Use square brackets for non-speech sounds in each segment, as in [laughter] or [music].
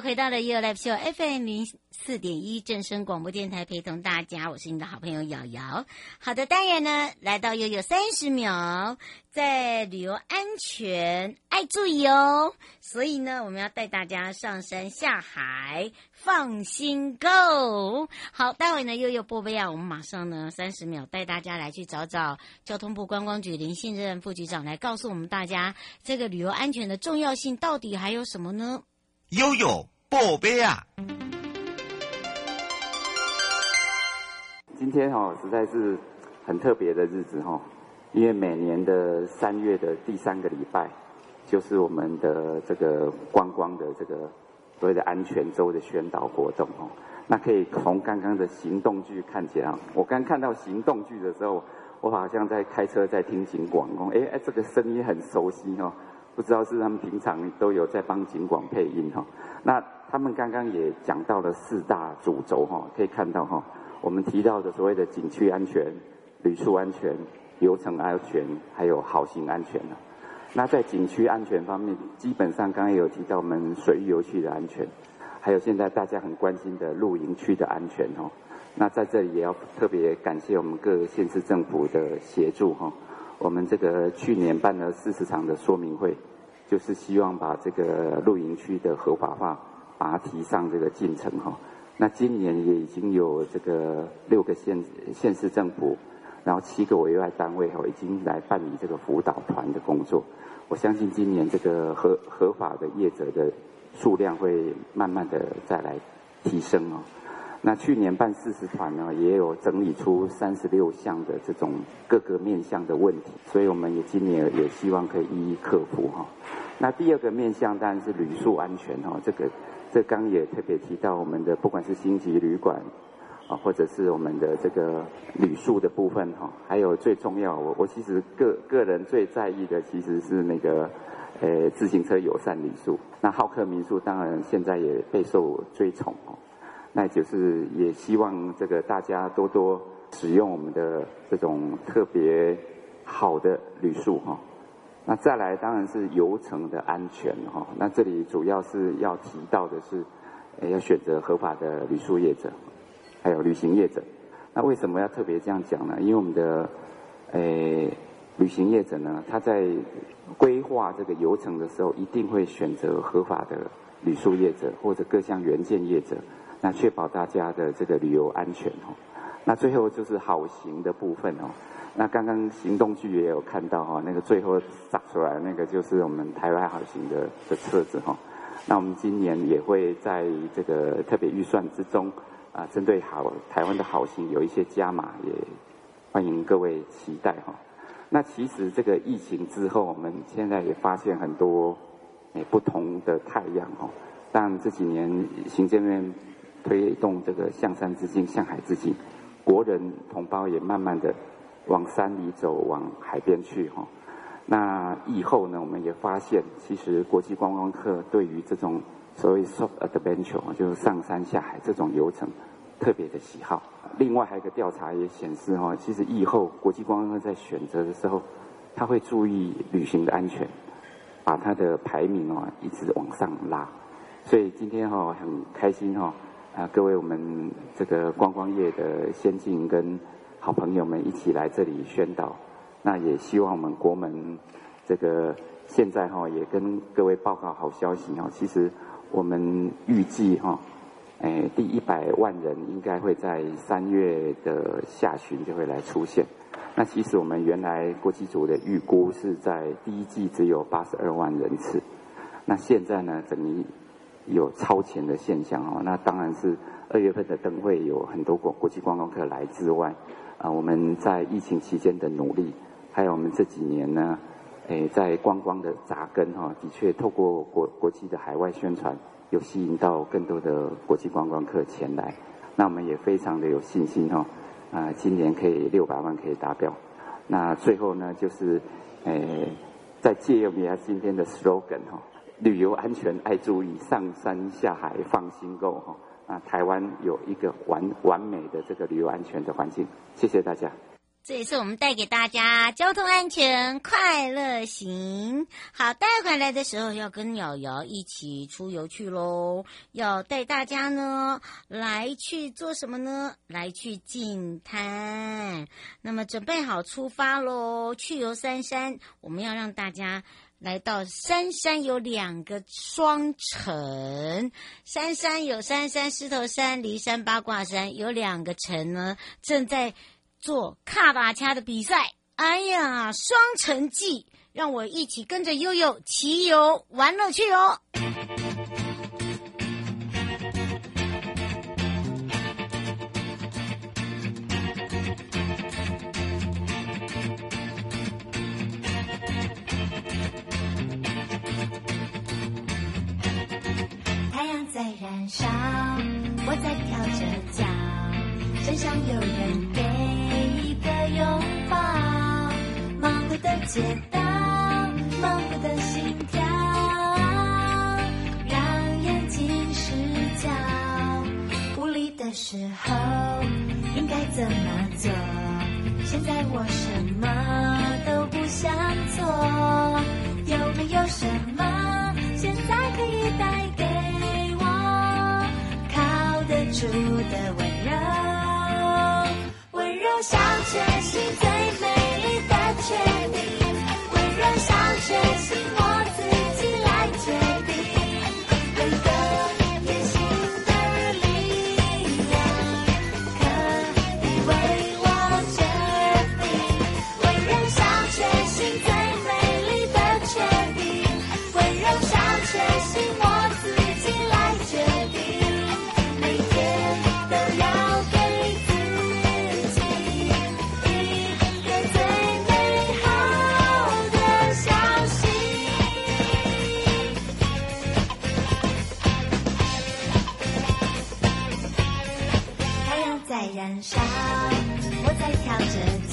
回到了 You Live Show FM 零四点一正声广播电台，陪同大家，我是你的好朋友瑶瑶。好的，当然呢，来到悠悠三十秒，在旅游安全爱注意哦。所以呢，我们要带大家上山下海，放心 Go。好，待会呢，悠悠波贝啊，我们马上呢三十秒带大家来去找找交通部观光局林信任副局长来告诉我们大家，这个旅游安全的重要性到底还有什么呢？悠悠宝贝啊！今天哈实在是很特别的日子哈，因为每年的三月的第三个礼拜，就是我们的这个观光的这个所谓的安全周的宣导活动哦。那可以从刚刚的行动剧看起来，我刚看到行动剧的时候，我好像在开车在听警广哦，哎哎，这个声音很熟悉哦。不知道是他们平常都有在帮警广配音哈，那他们刚刚也讲到了四大主轴哈，可以看到哈，我们提到的所谓的景区安全、旅宿安全、游程安全，还有好行安全。那在景区安全方面，基本上刚刚有提到我们水域游憩的安全，还有现在大家很关心的露营区的安全哦。那在这里也要特别感谢我们各县市政府的协助哈。我们这个去年办了四十场的说明会，就是希望把这个露营区的合法化，把它提上这个进程哈。那今年也已经有这个六个县县市政府，然后七个委外单位哈，已经来办理这个辅导团的工作。我相信今年这个合合法的业者的数量会慢慢的再来提升哦。那去年办四十团呢，也有整理出三十六项的这种各个面向的问题，所以我们也今年也希望可以一一克服哈。那第二个面向当然是旅宿安全哈，这个这刚也特别提到我们的不管是星级旅馆啊，或者是我们的这个旅宿的部分哈，还有最重要，我我其实个个人最在意的其实是那个呃自行车友善旅宿。那好客民宿当然现在也备受追崇哦。那就是也希望这个大家多多使用我们的这种特别好的旅宿哈。那再来当然是游程的安全哈。那这里主要是要提到的是，要选择合法的旅宿业者，还有旅行业者。那为什么要特别这样讲呢？因为我们的诶旅行业者呢，他在规划这个游程的时候，一定会选择合法的旅宿业者或者各项原件业者。那确保大家的这个旅游安全哦。那最后就是好行的部分哦。那刚刚行动剧也有看到哈，那个最后炸出来那个就是我们台湾好行的的车子哈。那我们今年也会在这个特别预算之中啊，针对好台湾的好行有一些加码，也欢迎各位期待哈。那其实这个疫情之后，我们现在也发现很多不同的太阳哈。但这几年行政院。推动这个向山之境、向海之境，国人同胞也慢慢的往山里走，往海边去哈。那以后呢，我们也发现，其实国际观光客对于这种所谓 soft adventure，就是上山下海这种流程，特别的喜好。另外还有一个调查也显示哈，其实以后国际观光客在选择的时候，他会注意旅行的安全，把他的排名啊一直往上拉。所以今天哈很开心哈。啊，各位我们这个观光业的先进跟好朋友们一起来这里宣导，那也希望我们国门这个现在哈也跟各位报告好消息哈，其实我们预计哈，哎第一百万人应该会在三月的下旬就会来出现，那其实我们原来国际组的预估是在第一季只有八十二万人次，那现在呢等于。有超前的现象哦，那当然是二月份的灯会有很多国国际观光客来之外，啊，我们在疫情期间的努力，还有我们这几年呢，诶，在观光的扎根哈，的确透过国国际的海外宣传，有吸引到更多的国际观光客前来。那我们也非常的有信心哈，啊，今年可以六百万可以达标。那最后呢，就是，诶，再借用一下今天的 slogan 哈，旅游安全爱注意，上山下海放心购哈。啊，台湾有一个完完美的这个旅游安全的环境。谢谢大家。这也是我们带给大家交通安全快乐行。好，带回来的时候要跟瑶瑶一起出游去喽。要带大家呢来去做什么呢？来去净滩。那么准备好出发喽，去游三山。我们要让大家来到三山，有两个双城。三山有三山，石头山、骊山、八卦山，有两个城呢，正在。做卡达卡的比赛，哎呀，双城记，让我一起跟着悠悠骑游玩乐去哦！在燃烧，我在跳着脚，真想有人给一个。拥抱忙碌的街道，忙碌的心跳，让眼睛失焦。无力的时候应该怎么做？现在我什么都不想做。有没有什么出的温柔？温柔像全新最美燃烧，我在跳着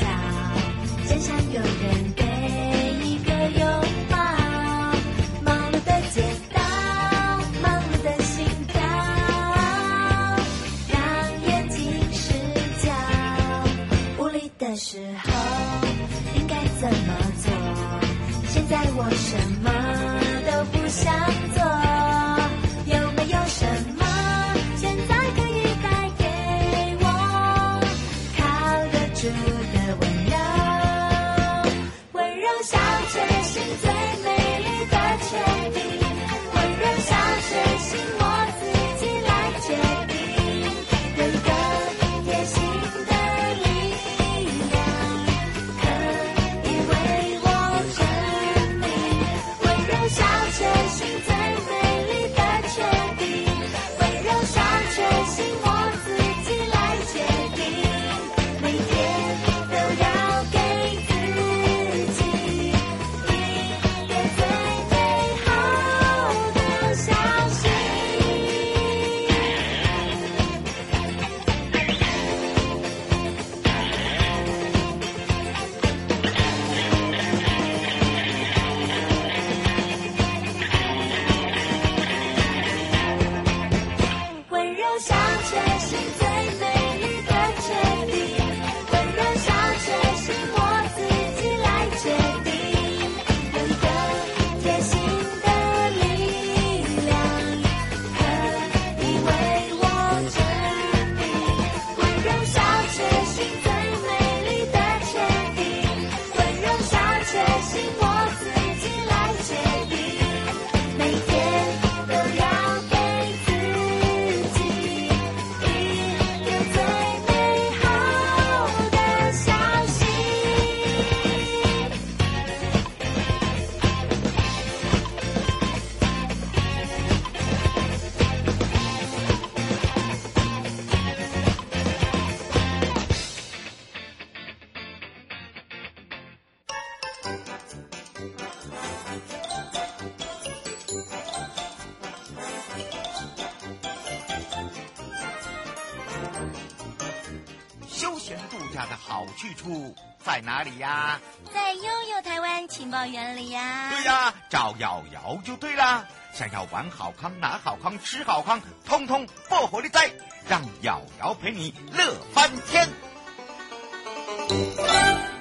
好去处在哪里呀？在悠悠台湾情报园里呀。对呀，找瑶瑶就对啦。想要玩好康、拿好康、吃好康，通通破火力哉！让瑶瑶陪你乐翻天。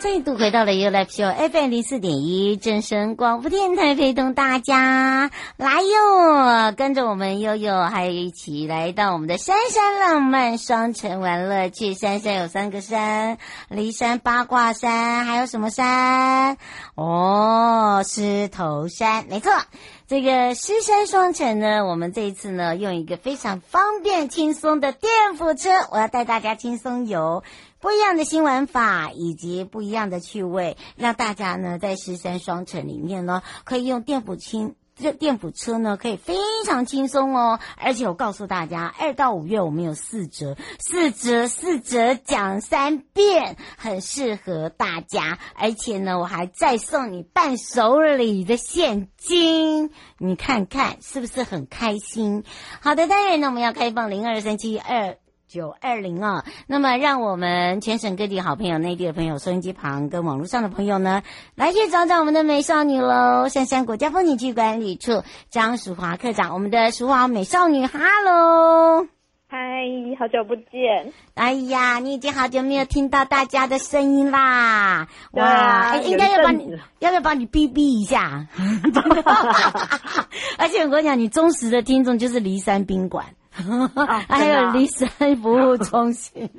再度回到了 U L P O FM 零四点一正声广播电台，陪同大家来哟，跟着我们悠悠，还有一起来到我们的山山浪漫双城玩乐趣。山山有三个山，骊山、八卦山，还有什么山？哦，狮头山，没错。这个狮山双城呢，我们这一次呢，用一个非常方便轻松的电扶车，我要带大家轻松游。不一样的新玩法，以及不一样的趣味，让大家呢在狮山双城里面呢，可以用电扶轻这电辅车呢，可以非常轻松哦。而且我告诉大家，二到五月我们有四折，四折四折讲三遍，很适合大家。而且呢，我还再送你伴手礼的现金，你看看是不是很开心？好的，当然呢，我们要开放零二三七二。九二零啊，那么让我们全省各地好朋友、内地的朋友、收音机旁跟网络上的朋友呢，来去找找我们的美少女喽！杉杉国家风景区管理处张淑华科长，我们的淑华美少女，哈喽！嗨，好久不见！哎呀，你已经好久没有听到大家的声音啦！哇，应该要帮你，要不要帮你逼逼一下？[laughs] [laughs] 而且我跟你讲，你忠实的听众就是骊山宾馆。还有骊山服务中心，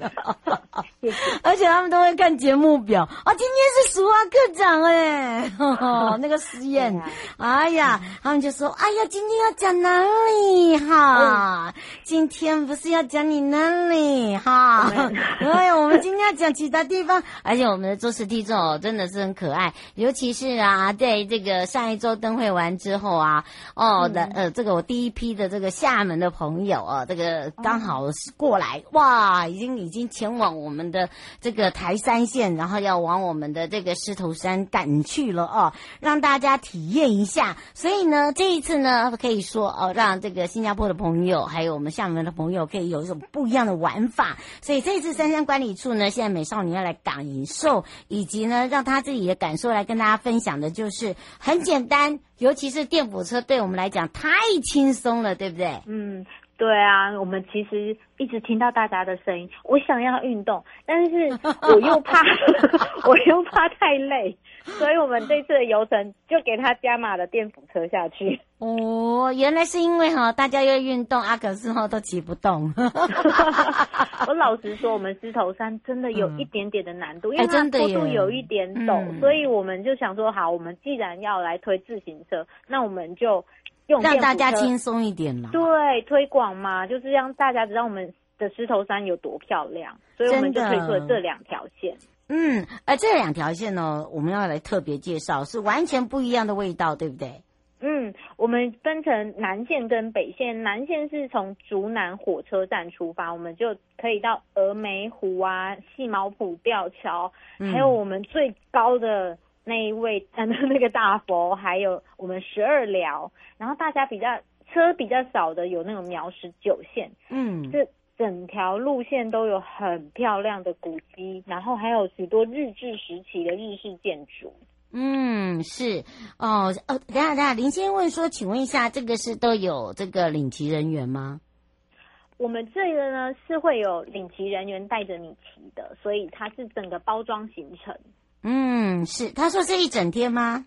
而且他们都会看节目表。啊。今天是俗话科长哎，[laughs] 那个实验，哎呀，他们就说，哎呀，今天要讲哪里？哈？今天不是要讲你那里？哈？哎呀，我们今天要讲其他地方，而且我们的忠实听众真的是很可爱，尤其是啊，在这个上一周灯会完之后啊，哦的呃，这个我第一批的这个厦门的朋友。哦，这个刚好是过来哇，已经已经前往我们的这个台山线，然后要往我们的这个狮头山赶去了哦，让大家体验一下。所以呢，这一次呢，可以说哦，让这个新加坡的朋友还有我们厦门的朋友可以有一种不一样的玩法。所以这一次杉杉管理处呢，现在美少女要来感受，以及呢，让他自己的感受来跟大家分享的，就是很简单，尤其是电辅车对我们来讲太轻松了，对不对？嗯。对啊，我们其实一直听到大家的声音，我想要运动，但是我又怕，[laughs] 我又怕太累，所以我们这次的游程就给他加码了电辅车下去。哦，原来是因为哈，大家要运动啊，可是哈都骑不动。[laughs] 我老实说，我们狮头山真的有一点点的难度，嗯、因为它坡度有一点陡，嗯、所以我们就想说，好，我们既然要来推自行车，那我们就。用让大家轻松一点嘛，对，推广嘛，就是让大家知道我们的狮头山有多漂亮，所以我们就推出了这两条线。嗯，而这两条线呢，我们要来特别介绍，是完全不一样的味道，对不对？嗯，我们分成南线跟北线，南线是从竹南火车站出发，我们就可以到峨眉湖啊、细毛埔吊桥，还有我们最高的。那一位嗯，[laughs] 那个大佛，还有我们十二寮，然后大家比较车比较少的有那种苗十九线，嗯，这整条路线都有很漂亮的古迹，然后还有许多日治时期的日式建筑。嗯，是哦哦，等下等下，林先生问说，请问一下，这个是都有这个领骑人员吗？我们这个呢是会有领骑人员带着你骑的，所以它是整个包装行程。嗯，是，他说是一整天吗？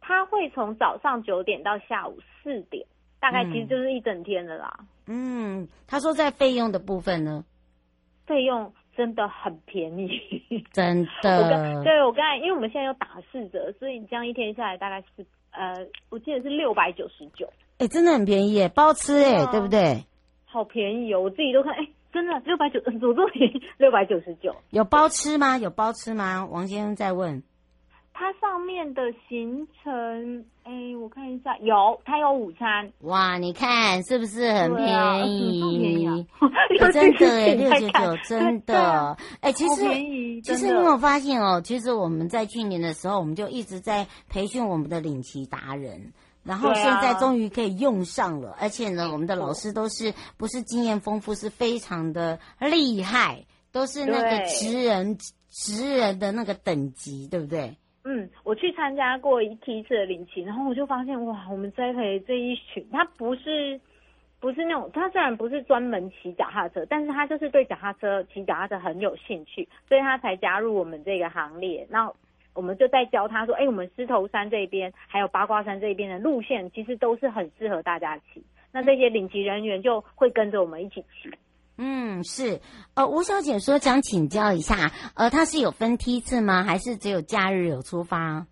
他会从早上九点到下午四点，大概其实就是一整天的啦。嗯，他说在费用的部分呢，费用真的很便宜，真的。[laughs] 我刚对我刚才，因为我们现在有打四折，所以你这样一天下来大概是呃，我记得是六百九十九。哎，真的很便宜耶，包吃哎，对不对？好便宜哦，我自己都看哎。真的六百九，左座便六百九十九，有包吃吗？有包吃吗？王先生在问。它上面的行程，哎，我看一下，有，它有午餐。哇，你看是不是很便宜？啊、便宜啊 [laughs] 欸、真的哎，六九九，真的。哎，其实其实你有没有发现哦？其实我们在去年的时候，我们就一直在培训我们的领骑达人。然后现在终于可以用上了，啊、而且呢，我们的老师都是不是经验丰富，是非常的厉害。都是那个职人职人的那个等级，对不对？嗯，我去参加过一梯次的领骑，然后我就发现哇，我们栽培这一群，他不是不是那种，他虽然不是专门骑脚踏车，但是他就是对脚踏车骑脚踏车很有兴趣，所以他才加入我们这个行列。那我们就在教他说，哎，我们狮头山这边还有八卦山这边的路线，其实都是很适合大家骑。那这些领骑人员就会跟着我们一起骑。嗯，是，呃，吴小姐说想请教一下，呃，它是有分梯次吗？还是只有假日有出发？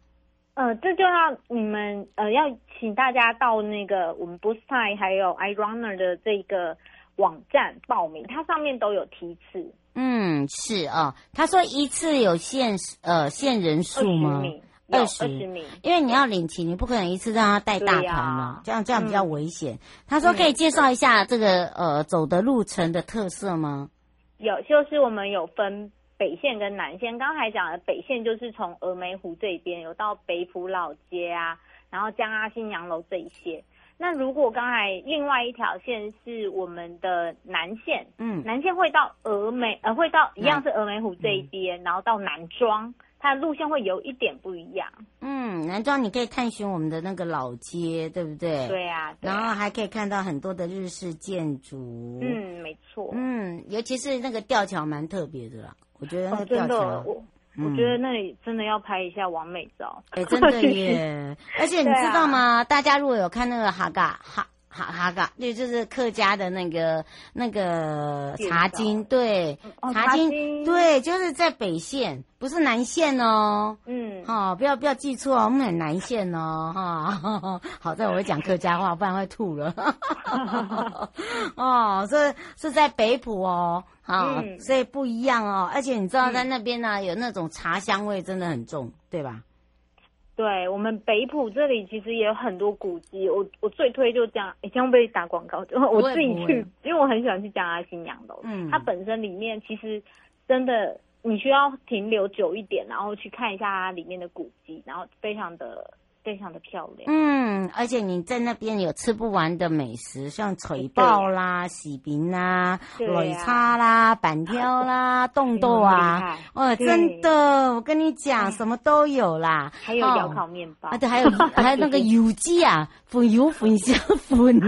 呃，这就要你们呃，要请大家到那个我们 Boosttime 还有 iRunner 的这个网站报名，它上面都有梯次。嗯，是啊，他说一次有限呃限人数吗？二十米，因为你要领骑，你不可能一次让他带大团嘛，这样这样比较危险。嗯、他说可以介绍一下这个呃走的路程的特色吗？有，就是我们有分北线跟南线。刚才讲的北线就是从峨眉湖这边有到北浦老街啊，然后江阿新洋楼这一些。那如果刚才另外一条线是我们的南线，嗯，南线会到峨眉，呃，会到一样是峨眉湖这一边，嗯、然后到南庄。它的路线会有一点不一样。嗯，南庄你可以探寻我们的那个老街，对不对？对啊。对啊，然后还可以看到很多的日式建筑。嗯，没错。嗯，尤其是那个吊桥蛮特别的啦，我觉得那个吊桥。我，觉得那里真的要拍一下完美照。哎，真的耶！[laughs] 而且你知道吗？啊，大家如果有看那个哈嘎哈。哈哈嘎，对，就是客家的那个那个茶金，对，茶金，对，就是在北线，不是南线哦。嗯，好、哦，不要不要记错哦，我们很南线哦，哈。好在我会讲客家话，不然会吐了。哦，是是在北埔哦，啊、哦，所以不一样哦。而且你知道，在那边呢，有那种茶香味，真的很重，对吧？对，我们北浦这里其实也有很多古迹，我我最推就这样，哎，这样被打广告，我自己去，[laughs] 因为我很喜欢去江阿新娘楼，嗯，它本身里面其实真的你需要停留久一点，然后去看一下它里面的古迹，然后非常的。非常的漂亮，嗯，而且你在那边有吃不完的美食，像锤爆啦、喜饼啦、擂叉啦、板条啦、[laughs] 冻豆啊，哦，真的，我跟你讲，什么都有啦，还有窑烤面包啊，对，还有 [laughs] 还有那个油鸡啊，粉油粉香粉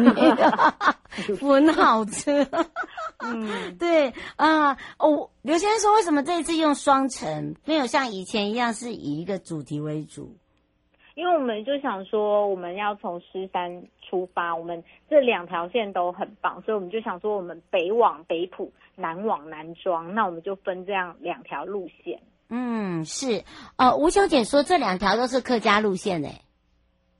[laughs] 粉好吃，嗯，对啊，哦，刘先生说，为什么这一次用双层，没有像以前一样是以一个主题为主？因为我们就想说，我们要从狮山出发，我们这两条线都很棒，所以我们就想说，我们北往北埔，南往南庄，那我们就分这样两条路线。嗯，是，呃，吴小姐说这两条都是客家路线诶。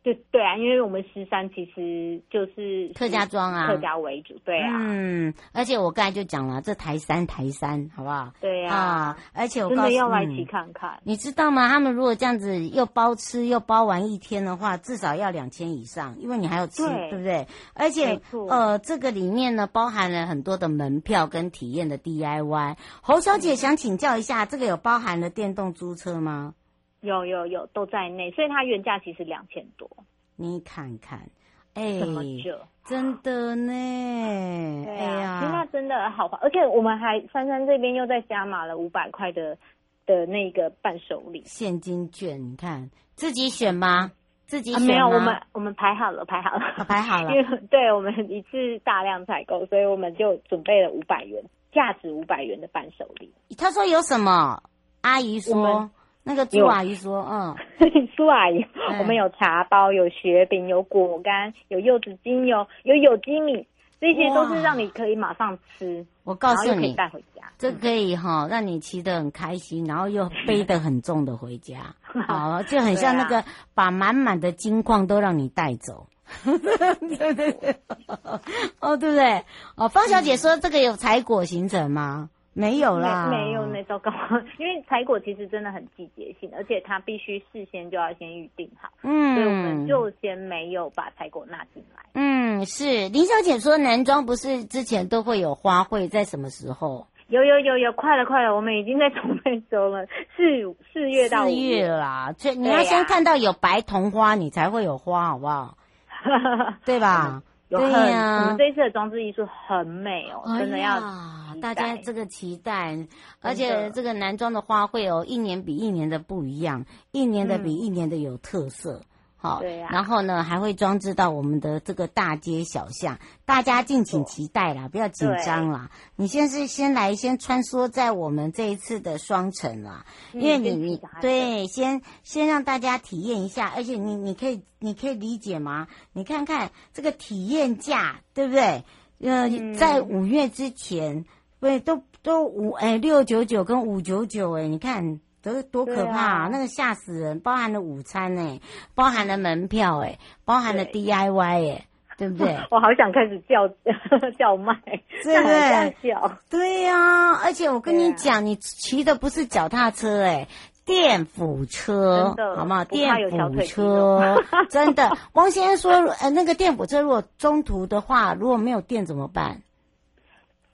对对啊，因为我们狮山其实就是客家庄啊，客家为主，对啊。嗯，而且我刚才就讲了，这台山台山，好不好？对呀、啊。啊，而且我告诉真的要来骑看看、嗯。你知道吗？他们如果这样子又包吃又包玩一天的话，至少要两千以上，因为你还有吃，对，对不对？而且呃，这个里面呢，包含了很多的门票跟体验的 DIY。侯小姐想请教一下，这个有包含了电动租车吗？有有有都在内，所以它原价其实两千多。你看看，哎、欸，真的呢？对啊，哎呀，那真的好划，而且我们还珊珊这边又再加码了五百块的的那个伴手礼现金券。你看自己选吗？自己选？啊、没有，我们我们排好了，排好了，啊、排好了。因为对我们一次大量采购，所以我们就准备了五百元，价值五百元的伴手礼。他说有什么？阿姨说。那个朱阿姨说：“有嗯，[laughs] 朱阿姨，嗯、我们有茶包，有雪饼，有果干，有柚子精油，有有机米，这些都是让你可以马上吃。我告诉你，带回家，这可以哈，让你骑得很开心，然后又背得很重的回家，[laughs] 好，就很像那个把满满的金矿都让你带走。[laughs] 对对对，哦，对不对？哦，方小姐说这个有采果行程吗？”没有啦，没，没有那糟糕，因为采果其实真的很季节性，而且它必须事先就要先预定好，嗯，所以我们就先没有把采果纳进来。嗯，是林小姐说男装不是之前都会有花卉，在什么时候？有有有有，快了快了，我们已经在准备中了，四四月到四月啦，所以你要先看到有白桐花，你才会有花，好不好？[laughs] 对吧？有很，对呀。我们这一次的装置艺术很美哦，真的要大家这个期待，而且这个男装的花卉哦，一年比一年的不一样，一年的比一年的有特色。好，对呀然后呢，还会装置到我们的这个大街小巷，大家敬请期待啦，不要紧张啦。你先是先来，先穿梭在我们这一次的双城啦，嗯因为你你对，先先让大家体验一下，而且你你可以你可以理解吗？你看看这个体验价，对不对？呃，嗯在五月之前，对，都都五哎六九九跟五九九哎，你看。多多可怕、那个吓死人！包含了午餐哎，包含了门票哎，包含了 DIY 哎，对不对？[laughs] 我好想开始叫 [laughs] 叫卖，对不对叫。对呀、而且我跟你对讲，你骑的不是脚踏车哎，电辅车好吗？电辅车，真的。汪先生说，呃，那个电辅车如果中途的话，如果没有电怎么办？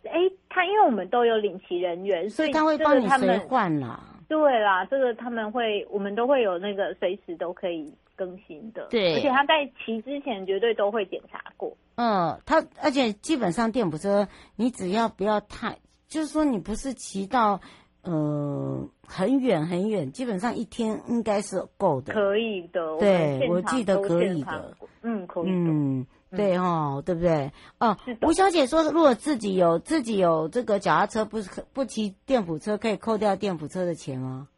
哎，他因为我们都有领骑人员，所以他会这帮你随换啦。对啦，这个他们会，我们都会有那个随时都可以更新的。对而且他在骑之前绝对都会检查过。嗯，他而且基本上电辅车，你只要不要太，就是说你不是骑到呃很远很远，基本上一天应该是够的。可以的，对我记得可以的。嗯，可以的。嗯，对哦，对不对？哦吴小姐说，如果自己有自己有这个脚踏车，不不骑电辅车，可以扣掉电辅车的钱吗？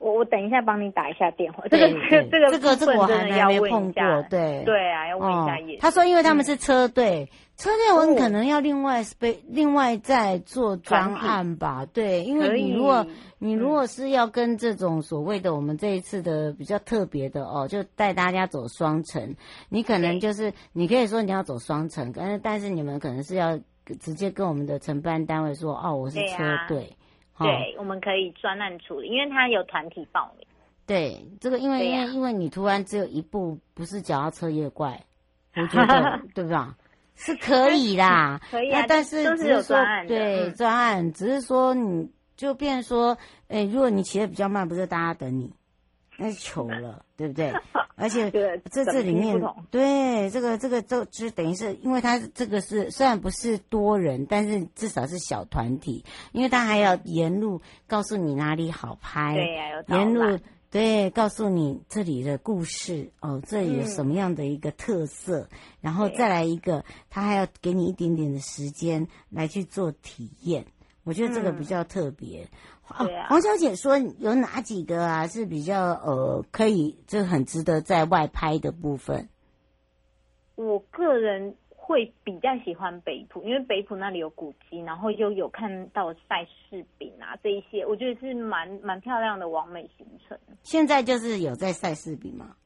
我我等一下帮你打一下电话。这个对。这个这个这个我还没碰过，对。对啊，要问一下。他说，因为他们是车队，车队我们哦可能要另外被另外再做专案吧。对，因为你如果你嗯如果是。要跟这种所谓的我们这一次的比较特别的哦，就带大家走双层，你可能就是。你可以说你要走双层，但是。但是。你们可能是。要直接跟我们的承办单位说，哦，我是。车队。哦对，我们可以专案处理，因为他有团体报名。对，这个因为因为因为你突然只有一步不是脚踏车业怪，[laughs] 我觉得对吧？是可以啦，[laughs] 可以啊那但是只是说对嗯专案，只是说你就变成说，哎，如果你骑的比较慢，不是大家等你，那是糗了，对不对？[laughs] 而且这这里面对这个这个就就等于是，因为它这个是虽然不是多人，但是至少是小团体，因为它还要沿路告诉你哪里好拍，沿路对告诉你这里的故事哦，这里有什么样的一个特色，然后再来一个，他还要给你一点点的时间来去做体验，我觉得这个比较特别。哦对啊，黄小姐说有哪几个啊是比较呃可以，就很值得在外拍的部分？我个人会比较喜欢北埔，因为北埔那里有古迹，然后又有看到赛事饼啊这一些，我觉得是蛮蛮漂亮的完美行程。现在就是有在晒饰饼吗？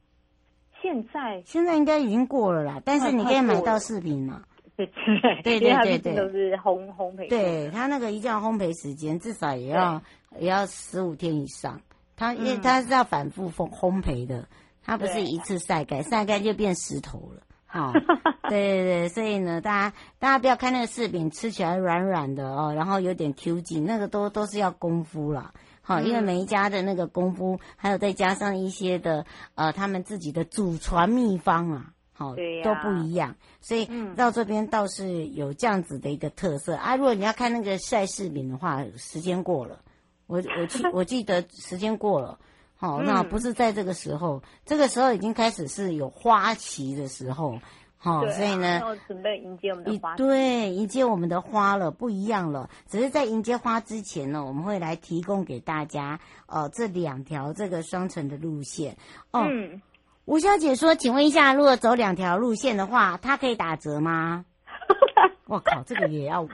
现在现在应该已经过了啦，但是你可以买到饰饼嘛。[laughs] 对对对对都是烘烘焙。对，他那个一定要烘焙时间，至少也要也要十五天以上。它因为嗯它是要反复烘烘焙的，它不是一次晒干，晒干就变石头了。好、[laughs] 对对对，所以呢，大家大家不要看那个柿饼吃起来软软的哦，然后有点 Q 劲，那个都都是要功夫啦。好，因为每一家的那个功夫，还有再加上一些的呃他们自己的祖传秘方啊。好，都不一样，所以嗯到这边倒是有这样子的一个特色啊。如果你要看那个晒饰饼的话，时间过了，我我记 [laughs] 我记得时间过了，好、那嗯不是在这个时候，这个时候已经开始是有花期的时候，好、所以呢，要准备迎接我们的一花。对迎接我们的花了，不一样了。只是在迎接花之前呢，我们会来提供给大家呃这两条这个双层的路线哦。嗯，吴小姐说：“请问一下，如果走两条路线的话，它可以打折吗？” [laughs] 我靠，这个也要、哎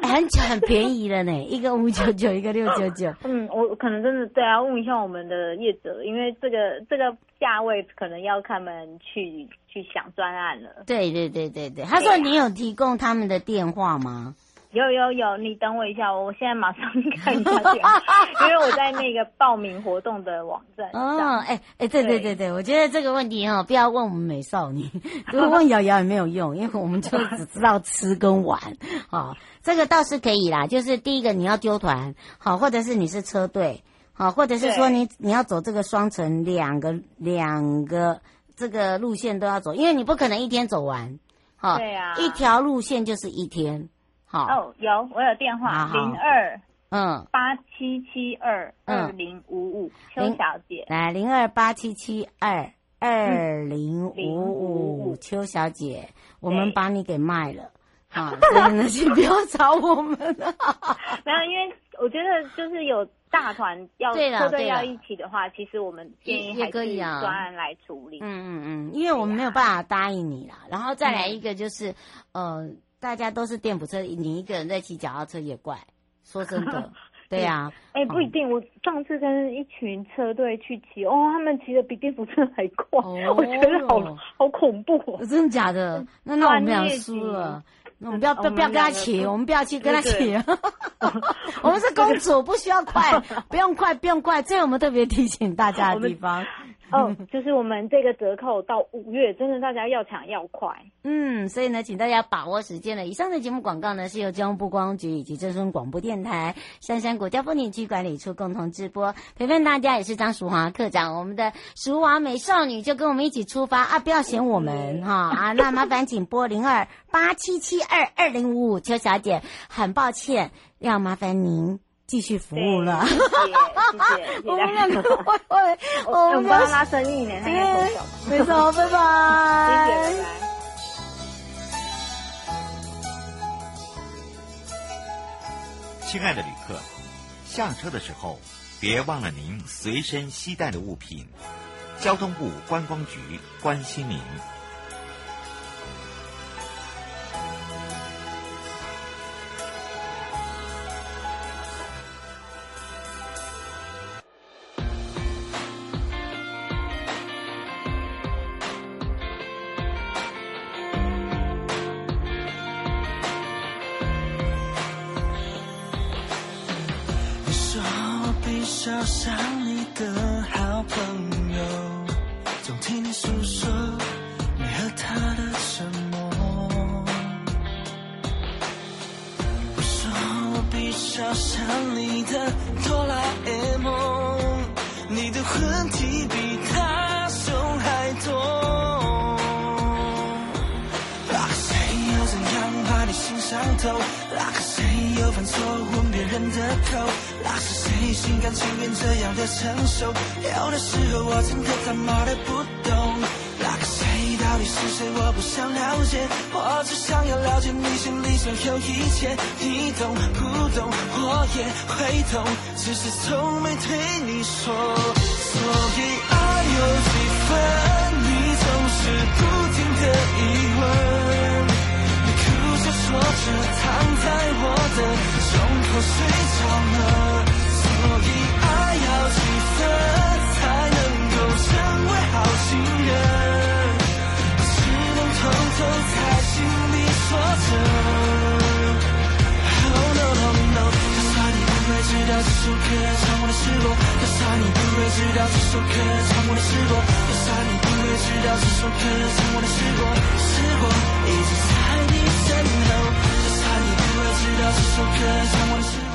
很很便宜了呢，[laughs] 一个五九九，一个六九九。嗯，我可能真的对啊，问一下我们的业者，因为这个这个价位可能要他们去去想专案了。对对对对对，他说你有提供他们的电话吗？有有有，你等我一下，[laughs] 我现在马上看一下 [laughs] 因为我在那个报名活动的网站上。哦，哎哎，对对对对，我觉得这个问题哈、哦，不要问我们美少女，[laughs] 如果问瑶瑶也没有用，因为我们就只知道吃跟玩。好、这个倒是可以啦，就是第一个你要丢团，好，或者是你是车队，好，或者是说你你要走这个双层，两个两个这个路线都要走，因为你不可能一天走完。哈，对啊一条路线就是一天，好，哦，有我有电话零二嗯，八七七二二零五五，邱小姐。来零二八七七二二零五055五，邱小姐，我们把你给卖了，[laughs] 好，所以呢，请不要找我们了。[laughs] 没有，因为我觉得就是有大团要对啦对啦车队要一起的话，其实我们建议还是可以啊。专案来处理。嗯嗯嗯，因为我们没有办法答应你啦。然后再来一个就是，呃，大家都是电辅车，你一个人在骑脚踏车也怪。[laughs] 说真的，[laughs] 对呀、哎、不一定。我上次跟一群车队去骑，哦，他们骑的比电辅车还快，哦 [laughs] 我觉得好好恐怖哦。真的假的？那那我们俩输了。那我们不要不要不要跟他骑，我们不要去跟他骑。我们是公主，不需要快，不用快，不用快。这是我们特别提醒大家的地方。[laughs] 哦，就是我们这个折扣到五月，真的大家要抢要快。嗯，所以呢，请大家把握时间了。以上的节目广告呢，是由交通部观光局以及正声广播电台、杉山国家风景区管理处共同直播。陪伴大家也是张淑华课长，我们的淑华美少女就跟我们一起出发啊！不要嫌我们哈啊！那麻烦请拨零二八七七二二零五五，邱小姐，很抱歉，要麻烦您。继续服务了，谢谢，谢谢。[laughs] 我们两个会会，我们帮他拉生意呢。没错，拜拜。谢谢，拜拜。亲爱的旅客，下车的时候别忘了您随身携带的物品。交通部观光局关心您。好像你的好朋友，总听你诉说你和他的沉默。我说我比较像你的哆啦 A 梦，你的问题比他凶还多。谁又怎样把你心上头？心甘情愿这样的承受？有的时候我真的他妈的不懂，那个谁到底是谁？我不想了解，我只想要了解你心里所有一切。你懂不懂？我也会懂，只是从没对你说。所以爱有几分？你总是不停的疑问，你哭着说着躺在我的胸口睡着了。好情人？只能偷偷在心里说着。Oh no no no，就算你不会知道这首歌唱过的是我，就算你不会知道这首歌唱过的是我，就算你不会知道这首歌唱过的是我，是我一直在你身后。就算你不会知道这首歌唱。